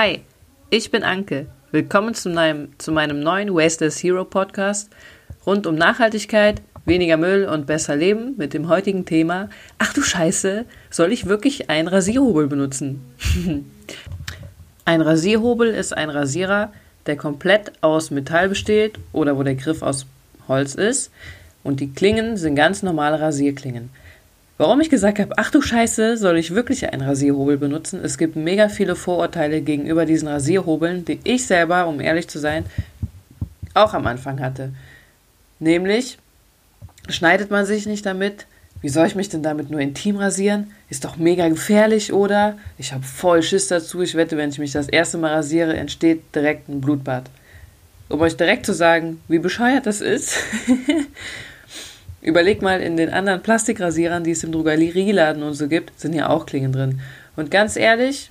Hi, ich bin Anke. Willkommen zu meinem, zu meinem neuen Wasteless Hero Podcast rund um Nachhaltigkeit, weniger Müll und besser Leben mit dem heutigen Thema Ach du Scheiße, soll ich wirklich einen Rasierhobel benutzen? ein Rasierhobel ist ein Rasierer, der komplett aus Metall besteht oder wo der Griff aus Holz ist und die Klingen sind ganz normale Rasierklingen. Warum ich gesagt habe, ach du Scheiße, soll ich wirklich einen Rasierhobel benutzen? Es gibt mega viele Vorurteile gegenüber diesen Rasierhobeln, die ich selber, um ehrlich zu sein, auch am Anfang hatte. Nämlich, schneidet man sich nicht damit? Wie soll ich mich denn damit nur intim rasieren? Ist doch mega gefährlich, oder? Ich habe voll Schiss dazu. Ich wette, wenn ich mich das erste Mal rasiere, entsteht direkt ein Blutbad. Um euch direkt zu sagen, wie bescheuert das ist, Überleg mal, in den anderen Plastikrasierern, die es im Drogerieladen und so gibt, sind ja auch Klingen drin. Und ganz ehrlich,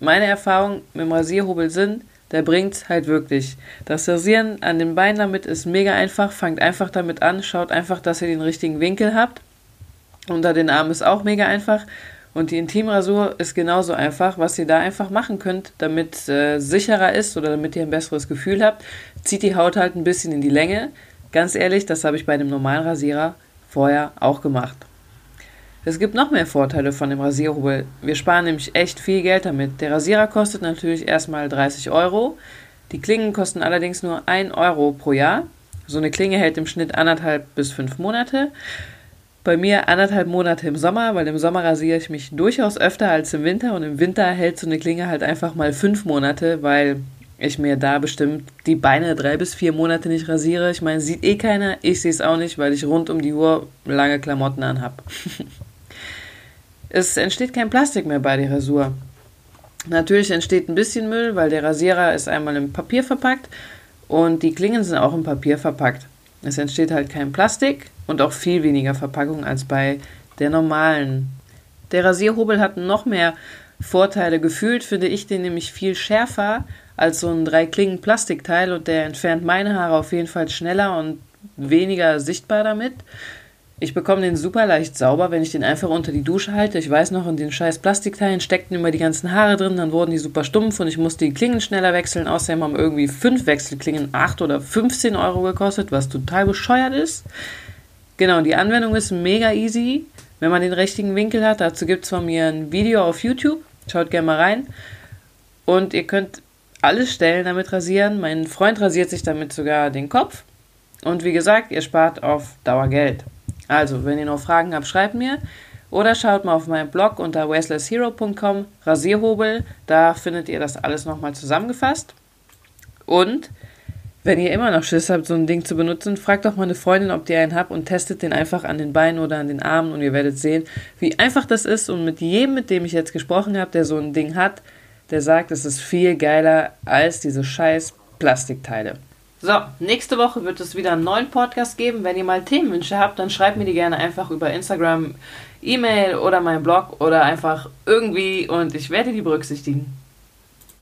meine Erfahrung mit dem Rasierhobel sind, der bringt's halt wirklich. Das Rasieren an den Beinen damit ist mega einfach. Fangt einfach damit an. Schaut einfach, dass ihr den richtigen Winkel habt. Unter den Armen ist auch mega einfach. Und die Intimrasur ist genauso einfach. Was ihr da einfach machen könnt, damit äh, sicherer ist oder damit ihr ein besseres Gefühl habt, zieht die Haut halt ein bisschen in die Länge. Ganz ehrlich, das habe ich bei dem normalen Rasierer vorher auch gemacht. Es gibt noch mehr Vorteile von dem Rasierhobel. Wir sparen nämlich echt viel Geld damit. Der Rasierer kostet natürlich erstmal 30 Euro. Die Klingen kosten allerdings nur 1 Euro pro Jahr. So eine Klinge hält im Schnitt anderthalb bis fünf Monate. Bei mir anderthalb Monate im Sommer, weil im Sommer rasiere ich mich durchaus öfter als im Winter und im Winter hält so eine Klinge halt einfach mal fünf Monate, weil ich mir da bestimmt die Beine drei bis vier Monate nicht rasiere. Ich meine, sieht eh keiner. Ich sehe es auch nicht, weil ich rund um die Uhr lange Klamotten anhab. es entsteht kein Plastik mehr bei der Rasur. Natürlich entsteht ein bisschen Müll, weil der Rasierer ist einmal im Papier verpackt und die Klingen sind auch im Papier verpackt. Es entsteht halt kein Plastik und auch viel weniger Verpackung als bei der normalen. Der Rasierhobel hat noch mehr Vorteile. Gefühlt finde ich den nämlich viel schärfer als so ein drei Klingen Plastikteil und der entfernt meine Haare auf jeden Fall schneller und weniger sichtbar damit. Ich bekomme den super leicht sauber, wenn ich den einfach unter die Dusche halte. Ich weiß noch, in den scheiß Plastikteilen steckten immer die ganzen Haare drin, dann wurden die super stumpf und ich musste die Klingen schneller wechseln. Außerdem haben irgendwie fünf Wechselklingen 8 oder 15 Euro gekostet, was total bescheuert ist. Genau, die Anwendung ist mega easy, wenn man den richtigen Winkel hat. Dazu gibt es von mir ein Video auf YouTube. Schaut gerne mal rein. Und ihr könnt alle Stellen damit rasieren. Mein Freund rasiert sich damit sogar den Kopf. Und wie gesagt, ihr spart auf Dauer Geld. Also, wenn ihr noch Fragen habt, schreibt mir. Oder schaut mal auf meinem Blog unter wastelesshero.com Rasierhobel. Da findet ihr das alles nochmal zusammengefasst. Und wenn ihr immer noch Schiss habt, so ein Ding zu benutzen, fragt doch mal eine Freundin, ob die einen habt und testet den einfach an den Beinen oder an den Armen und ihr werdet sehen, wie einfach das ist. Und mit jedem, mit dem ich jetzt gesprochen habe, der so ein Ding hat, der sagt, es ist viel geiler als diese scheiß Plastikteile. So, nächste Woche wird es wieder einen neuen Podcast geben. Wenn ihr mal Themenwünsche habt, dann schreibt mir die gerne einfach über Instagram, E-Mail oder meinen Blog oder einfach irgendwie und ich werde die berücksichtigen.